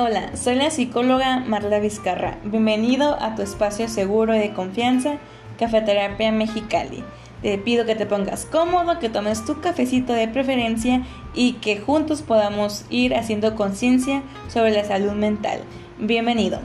Hola, soy la psicóloga Marla Vizcarra. Bienvenido a tu espacio seguro y de confianza, Cafeterapia Mexicali. Te pido que te pongas cómodo, que tomes tu cafecito de preferencia y que juntos podamos ir haciendo conciencia sobre la salud mental. Bienvenido.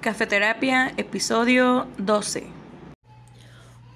Cafeterapia, episodio 12.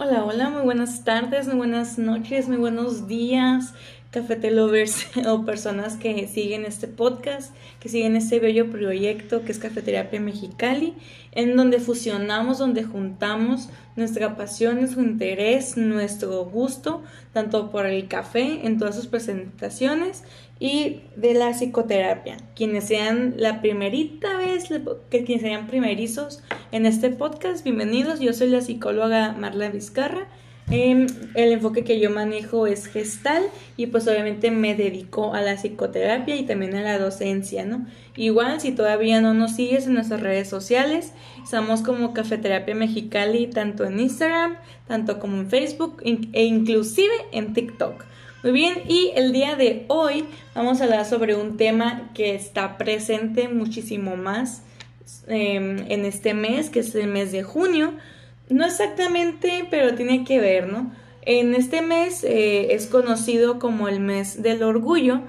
Hola, hola, muy buenas tardes, muy buenas noches, muy buenos días cafete lovers o personas que siguen este podcast, que siguen este bello proyecto que es Cafeterapia Mexicali, en donde fusionamos, donde juntamos nuestra pasión, nuestro interés, nuestro gusto, tanto por el café en todas sus presentaciones y de la psicoterapia. Quienes sean la primerita vez, que quienes sean primerizos en este podcast, bienvenidos. Yo soy la psicóloga Marla Vizcarra Em, el enfoque que yo manejo es gestal y pues obviamente me dedico a la psicoterapia y también a la docencia, ¿no? Igual si todavía no nos sigues en nuestras redes sociales, estamos como Cafeterapia Mexicali tanto en Instagram, tanto como en Facebook e inclusive en TikTok. Muy bien, y el día de hoy vamos a hablar sobre un tema que está presente muchísimo más em, en este mes, que es el mes de junio no exactamente, pero tiene que ver, ¿no? En este mes eh, es conocido como el mes del orgullo,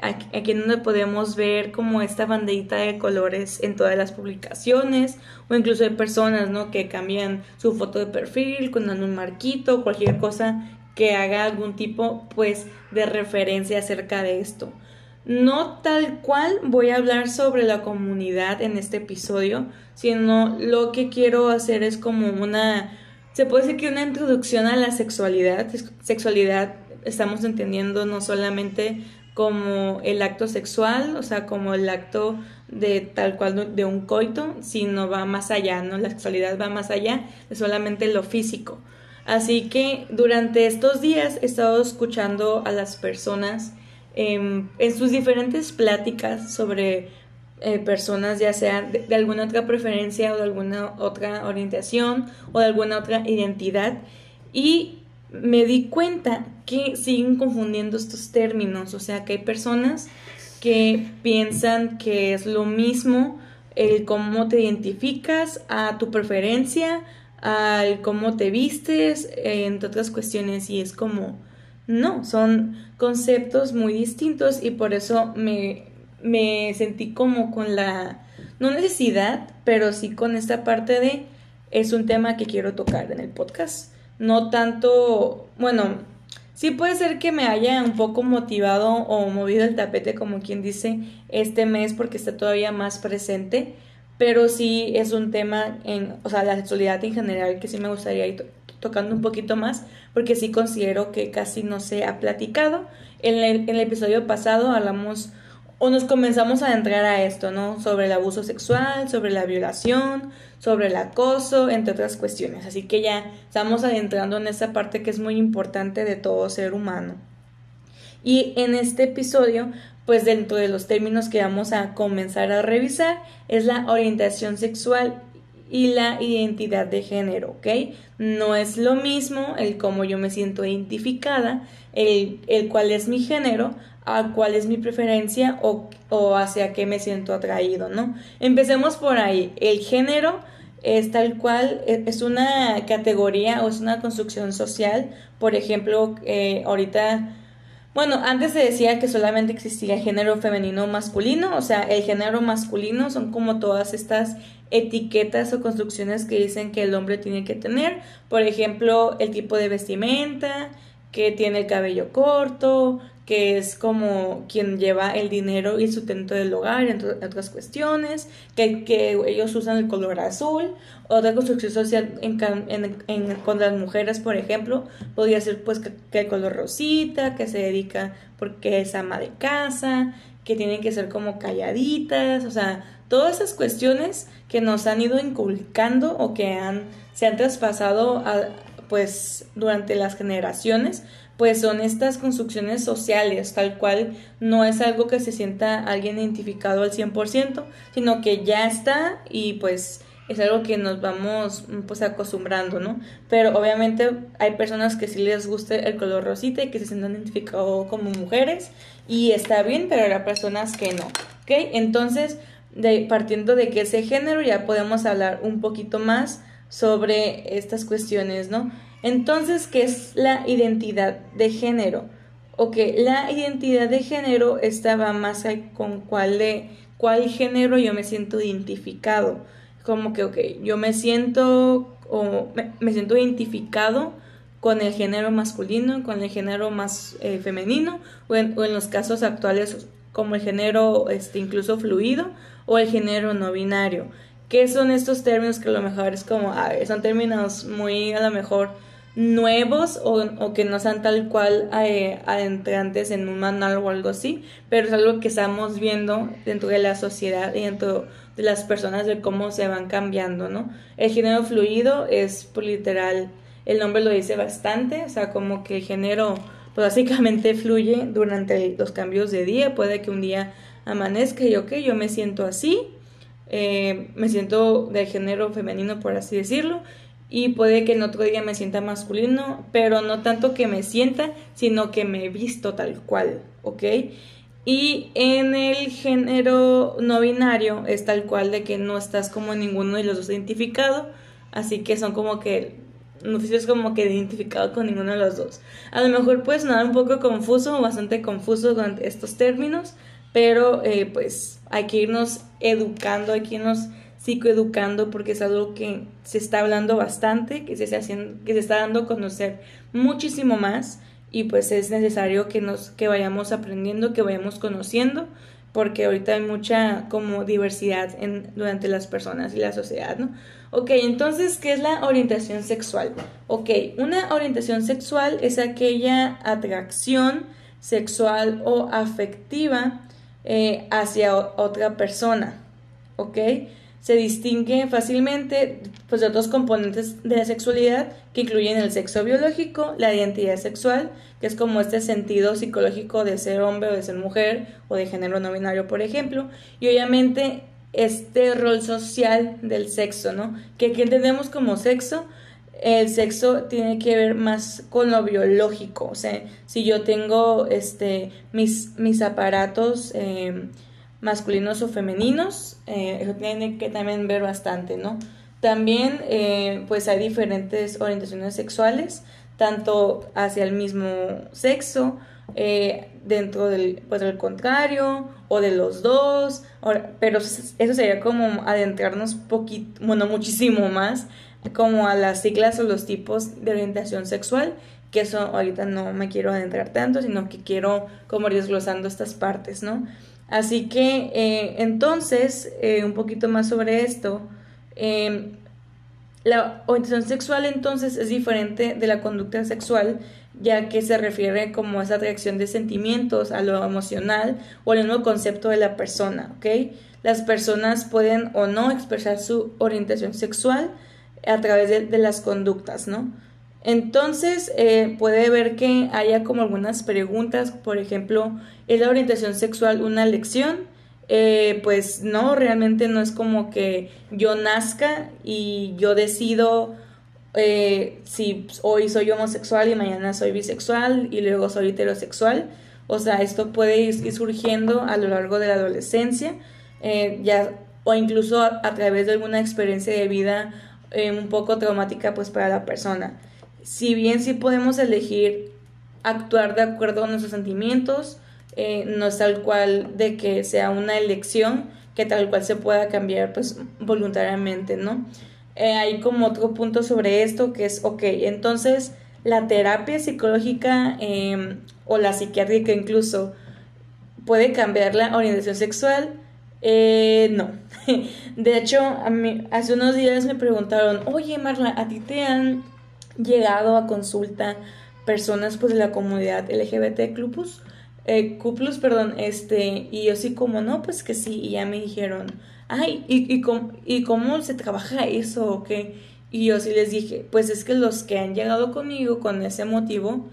aquí en donde podemos ver como esta banderita de colores en todas las publicaciones o incluso hay personas, ¿no? Que cambian su foto de perfil con un marquito, cualquier cosa que haga algún tipo, pues, de referencia acerca de esto. No tal cual voy a hablar sobre la comunidad en este episodio, sino lo que quiero hacer es como una, se puede decir que una introducción a la sexualidad. Sexualidad estamos entendiendo no solamente como el acto sexual, o sea, como el acto de tal cual de un coito, sino va más allá, ¿no? La sexualidad va más allá de solamente lo físico. Así que durante estos días he estado escuchando a las personas en sus diferentes pláticas sobre eh, personas, ya sea de, alguna otra preferencia o de alguna otra orientación o de alguna otra identidad. Y me di cuenta que siguen confundiendo estos términos, o sea, que hay personas que piensan que es lo mismo el cómo te identificas a tu preferencia, al cómo te vistes, entre otras cuestiones, y es como, no, son conceptos muy distintos y por eso me, me sentí como con la, no necesidad, pero sí con esta parte de, es un tema que quiero tocar en el podcast. No tanto, bueno, sí puede ser que me haya un poco motivado o movido el tapete, como quien dice, este mes porque está todavía más presente, pero sí es un tema en, o sea, la sexualidad en general que sí me gustaría tocando un poquito más, porque sí considero que casi no se ha platicado. En el, episodio pasado hablamos o nos comenzamos a entrar a esto, ¿no? Sobre el abuso sexual, sobre la violación, sobre el acoso, entre otras cuestiones. Así que ya estamos adentrando en esa parte que es muy importante de todo ser humano. Y en este episodio, pues dentro de los términos que vamos a comenzar a revisar, es la orientación sexual y la identidad de género, ¿ok? No es lo mismo el cómo yo me siento identificada, el, el cuál es mi género, a cuál es mi preferencia o, o hacia qué me siento atraído, ¿no? Empecemos por ahí. El género es tal cual, e, es una categoría o es una construcción social. Por ejemplo, eh, ahorita bueno, antes se decía que solamente existía género femenino o masculino, o sea, el género masculino son como todas estas etiquetas o construcciones que dicen que el hombre tiene que tener, por ejemplo, el tipo de vestimenta, que tiene el cabello corto, que es como quien lleva el dinero y el sustento del hogar, entre otras cuestiones, que, que ellos usan el color azul, otra construcción social en, en, con las mujeres, por ejemplo, podría ser pues que, el color rosita, que se dedica porque es ama de casa, que tienen que ser como calladitas, o sea, todas esas cuestiones que nos han ido inculcando o que han, se han traspasado a, pues durante las generaciones, pues son estas construcciones sociales, tal cual no es algo que se sienta alguien identificado al 100%, sino que ya está y pues es algo que nos vamos pues acostumbrando, ¿no? Pero obviamente hay personas que sí les gusta el color rosita y que se sienten identificados como mujeres y está bien, pero hay personas que no, ¿ok? Entonces, de, partiendo de que ese género ya podemos hablar un poquito más sobre estas cuestiones, ¿no? Entonces, ¿qué es la identidad de género? Ok, la identidad de género estaba más con cuál, de, cuál género yo me siento identificado. Como que, ok, yo me siento, o me, siento identificado con el género masculino, con el género más eh, femenino, o en, o en, los casos actuales como el género este, incluso fluido o el género no binario. ¿Qué son estos términos que a lo mejor es como, son términos muy a lo mejor nuevos o, que no sean tal cual eh, adentrantes en un manual o algo así, pero es algo que estamos viendo dentro de la sociedad y dentro de las personas de cómo se van cambiando, ¿no? El género fluido es pues, literal, el nombre lo dice bastante, o sea, como que el género pues básicamente fluye durante los cambios de día, puede que un día amanezca y ok, yo me siento así, eh, me siento de género femenino por así decirlo, y puede que en otro día me sienta masculino, pero no tanto que me sienta, sino que me he visto tal cual, ¿ok? Y en el género no binario es tal cual de que no estás como ninguno de los dos identificado, así que son como que no es como que identificado con ninguno de los dos. A lo mejor puede sonar un poco confuso o bastante confuso con estos términos, pero eh, pues hay que irnos educando, hay que irnos psicoeducando porque es algo que se está hablando bastante, que se, está haciendo, que se está dando a conocer muchísimo más y pues es necesario que nos que vayamos aprendiendo, que vayamos conociendo porque ahorita hay mucha como diversidad en, durante las personas y la sociedad, ¿no? Ok, entonces, ¿qué es la orientación sexual? Ok, una orientación sexual es aquella atracción sexual o afectiva eh, hacia otra persona, ¿ok? se distingue fácilmente pues, de otros componentes de la sexualidad que incluyen el sexo biológico, la identidad sexual, que es como este sentido psicológico de ser hombre o de ser mujer o de género no binario, por ejemplo, y obviamente este rol social del sexo, ¿no? Que aquí entendemos como sexo, el sexo tiene que ver más con lo biológico, o sea, si yo tengo este mis, mis aparatos eh, masculinos o femeninos, eh, eso tiene que también ver bastante, ¿no? También eh, pues hay diferentes orientaciones sexuales, tanto hacia el mismo sexo, eh, dentro del, pues, del contrario o de los dos, pero eso sería como adentrarnos poquito, bueno, muchísimo más como a las siglas o los tipos de orientación sexual, que eso ahorita no me quiero adentrar tanto, sino que quiero como ir desglosando estas partes, ¿no? Así que eh, entonces, eh, un poquito más sobre esto, em, la orientación sexual entonces es diferente de la conducta sexual, ya que se refiere como a esa atracción de sentimientos, a lo emocional o al mismo concepto de la persona, ¿ok? Las personas pueden o no expresar su orientación sexual a través de, las conductas, ¿no? Entonces, eh, puede ver que haya como algunas preguntas, por ejemplo, ¿es la orientación sexual una lección? Eh, pues no, realmente no es como que yo nazca y yo decido eh, si hoy soy homosexual y mañana soy bisexual y luego soy heterosexual. O sea, esto puede ir surgiendo a lo largo de la adolescencia, ya, o incluso a, través de alguna experiencia de vida un poco traumática pues para la persona si bien sí podemos elegir actuar de acuerdo a nuestros sentimientos, eh, no es tal cual de que sea una elección que tal cual se pueda cambiar pues voluntariamente, ¿no? Eh, hay como otro punto sobre esto que es, ok, entonces la terapia psicológica em, o la psiquiátrica incluso puede cambiar la orientación sexual. Eh, no. De hecho, a mí, hace unos días me preguntaron, oye Marla, ¿a ti te han llegado a consulta personas pues de la comunidad LGBT Clubus, eh, perdón, este, y yo sí como, no, pues que sí, y ya me dijeron, ay, ¿y, y, ¿y cómo se trabaja eso o qué? Y yo sí les dije, pues es que los que han llegado conmigo con ese motivo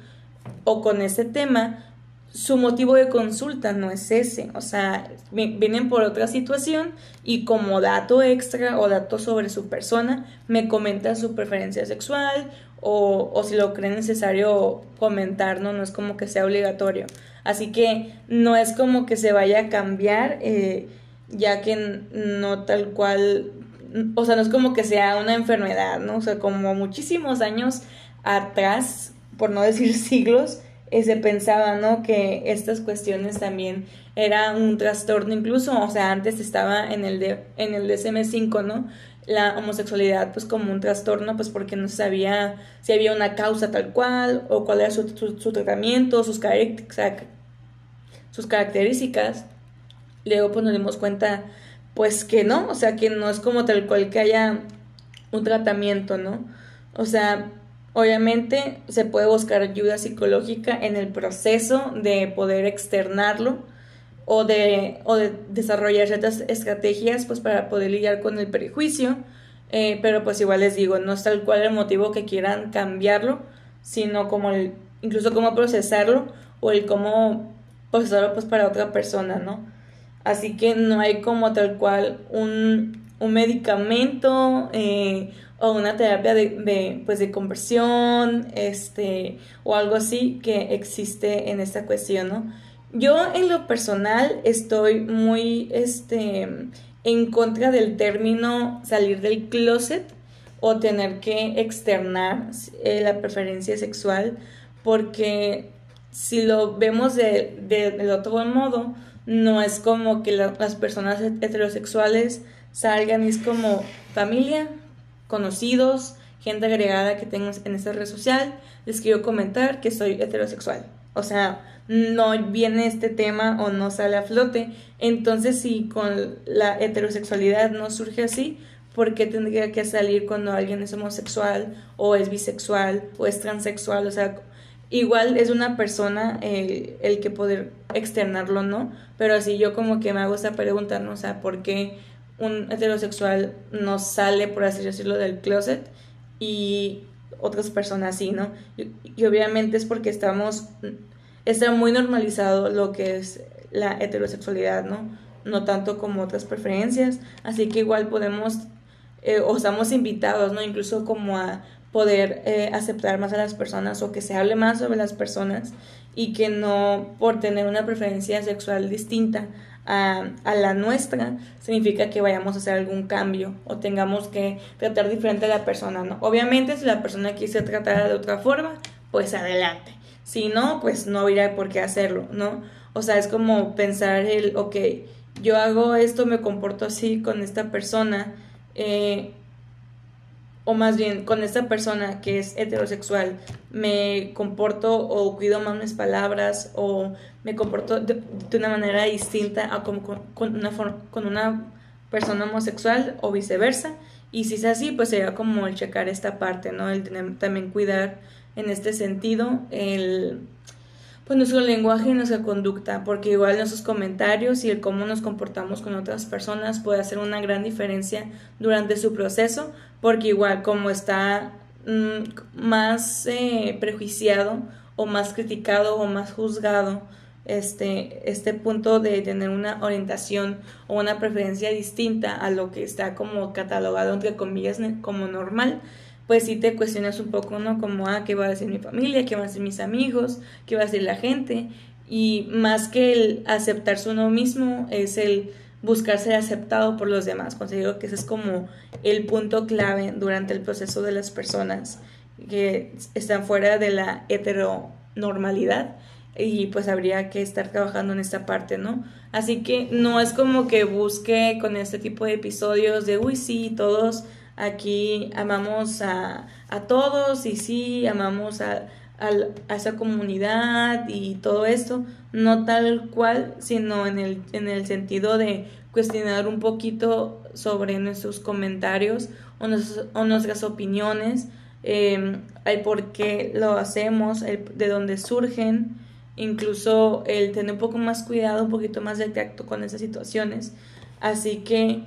o con ese tema su motivo de consulta no es ese, o sea, vienen por otra situación y como dato extra o dato sobre su persona me comentan su preferencia sexual o, o si lo creen necesario comentar, ¿no? No es como que sea obligatorio. Así que no es como que se vaya a cambiar, eh, ya que no tal cual, o sea, no es como que sea una enfermedad, ¿no? O sea, como muchísimos años atrás, por no decir siglos, eh, se pensaba, ¿no? Que estas cuestiones también era un trastorno incluso, o sea, antes estaba en el, de, en el DSM-5, ¿no? La homosexualidad pues como un trastorno, pues porque no se sabía si había una causa tal cual o cuál era su, su, tratamiento, sus, sus características. Luego pues nos dimos cuenta pues que no, o sea, que no es como tal cual que haya un tratamiento, ¿no? O sea, Obviamente se puede buscar ayuda psicológica en el proceso de poder externarlo o de, o de desarrollar ciertas estrategias pues para poder lidiar con el prejuicio, eh, pero pues igual les digo, no es tal cual el motivo que quieran cambiarlo, sino como el, incluso cómo procesarlo o el cómo procesarlo pues para otra persona, ¿no? Así que no hay como tal cual un, un medicamento eh, o una terapia de, pues de conversión, este, o algo así que existe en esta cuestión, ¿no? Yo en lo personal estoy muy, este, en contra del término salir del closet o tener que externar eh, la preferencia sexual, porque si lo vemos de, del otro modo, no es como que las personas heterosexuales salgan y es como familia, conocidos, gente agregada que tengo en esta red social, les quiero comentar que soy heterosexual. O sea, no viene este tema o no sale a flote. Entonces, si con la heterosexualidad no surge así, ¿por qué tendría que salir cuando alguien es homosexual o es bisexual o es transexual? O sea, igual es una persona el, que poder externarlo, ¿no? Pero así yo como que me hago esta pregunta, ¿no? O sea, ¿por qué un heterosexual no sale, por así decirlo, del closet y otras personas sí, ¿no? Y, obviamente es porque estamos, está muy normalizado lo que es la heterosexualidad, ¿no? No tanto como otras preferencias, así que igual podemos, eh, o estamos invitados, ¿no? Incluso como a poder eh, aceptar más a las personas o que se hable más sobre las personas y que no por tener una preferencia sexual distinta a, la nuestra, significa que vayamos a hacer algún cambio o tengamos que tratar diferente a la persona, ¿no? Obviamente si la persona quiere tratar de otra forma, pues adelante. Si no, pues no habría por qué hacerlo, ¿no? O sea, es como pensar el, ok, yo hago esto, me comporto así con esta persona, eh, o más bien con esta persona que es heterosexual, me comporto o cuido más mis palabras o me comporto de, una manera distinta a con, una, persona homosexual o viceversa. Y si es así, pues sería como el checar esta parte, ¿no? El también cuidar en este sentido el pues nuestro lenguaje y nuestra conducta, porque igual nuestros comentarios y el cómo nos comportamos con otras personas puede hacer una gran diferencia durante su proceso, porque igual como está mm, más eh, prejuiciado o más criticado o más juzgado este, este punto de tener una orientación o una preferencia distinta a lo que está como catalogado entre comillas como normal, pues sí te cuestionas un poco, ¿no? Como, ah, ¿qué va a decir mi familia? ¿Qué van a decir mis amigos? ¿Qué va a decir la gente? Y más que el aceptarse uno mismo, es el buscar ser aceptado por los demás. Considero que ese es como el punto clave durante el proceso de las personas que están fuera de la heteronormalidad y pues habría que estar trabajando en esta parte, ¿no? Así que no es como que busque con este tipo de episodios de, uy, sí, todos Aquí amamos a, a todos y sí, amamos a, a, esa comunidad y todo esto, no tal cual, sino en el, en el sentido de cuestionar un poquito sobre nuestros comentarios o, o nuestras opiniones, eh, el por qué lo hacemos, el, de dónde surgen, incluso el tener un poco más cuidado, un poquito más de tacto con esas situaciones. Así que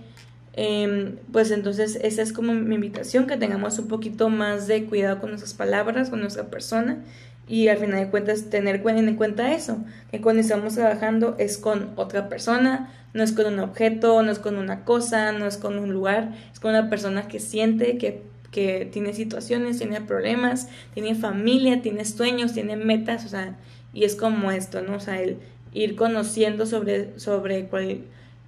Em, pues entonces esa es como mi invitación, que tengamos un poquito más de cuidado con nuestras palabras, con nuestra persona y al final de cuentas tener en cuenta eso, que cuando estamos trabajando es con otra persona, no es con un objeto, no es con una cosa, no es con un lugar, es con una persona que siente, que, que tiene situaciones, tiene problemas, tiene familia, tiene sueños, tiene metas, o sea, y es como esto, ¿no? O sea, el ir conociendo sobre, sobre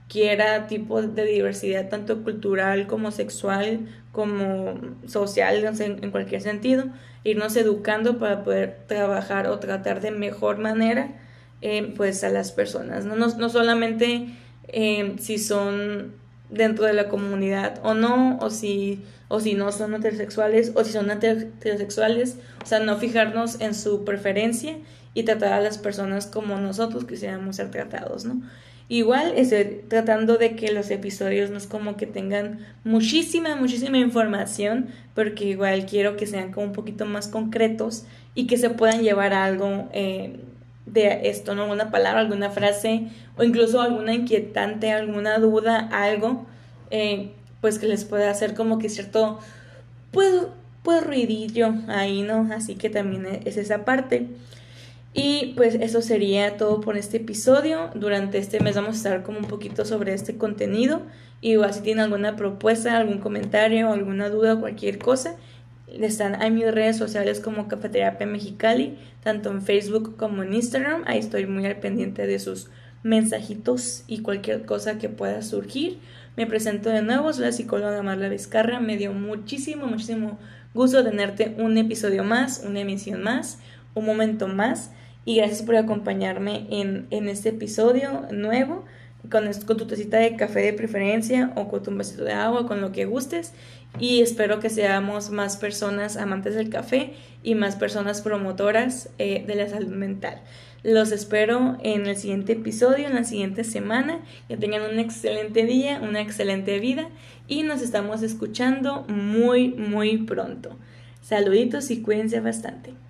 cualquiera tipo de diversidad, tanto cultural como sexual, como social, en cualquier sentido, irnos educando para poder trabajar o tratar de mejor manera eh, pues a las personas, no, no, solamente eh, si son dentro de la comunidad o no, o si, o si no son heterosexuales, o si son heterosexuales, o sea, no fijarnos en su preferencia y tratar a las personas como nosotros quisiéramos ser tratados, ¿no? Igual estoy tratando de que los episodios no es como que tengan muchísima, muchísima información, porque igual quiero que sean como un poquito más concretos y que se puedan llevar algo eh, de esto, ¿no? Alguna palabra, alguna frase o incluso alguna inquietante, alguna duda, algo, eh, pues que les pueda hacer como que cierto, pues, pues ruidillo ahí, ¿no? Así que también es esa parte. Y pues eso sería todo por este episodio. Durante este mes vamos a estar como un poquito sobre este contenido. Y igual si tienen alguna propuesta, algún comentario, alguna duda, cualquier cosa, están en mis redes sociales como Cafeterapia Mexicali, tanto en Facebook como en Instagram. Ahí estoy muy al pendiente de sus mensajitos y cualquier cosa que pueda surgir. Me presento de nuevo, soy la psicóloga Marla Vizcarra. Me dio muchísimo, muchísimo gusto tenerte un episodio más, una emisión más, un momento más y gracias por acompañarme en, en este episodio nuevo con, con, tu tacita de café de preferencia o con tu vasito de agua, con lo que gustes. Y espero que seamos más personas amantes del café y más personas promotoras eh, de la salud mental. Los espero en el siguiente episodio, en la siguiente semana. Que tengan un excelente día, una excelente vida y nos estamos escuchando muy, muy pronto. Saluditos y cuídense bastante.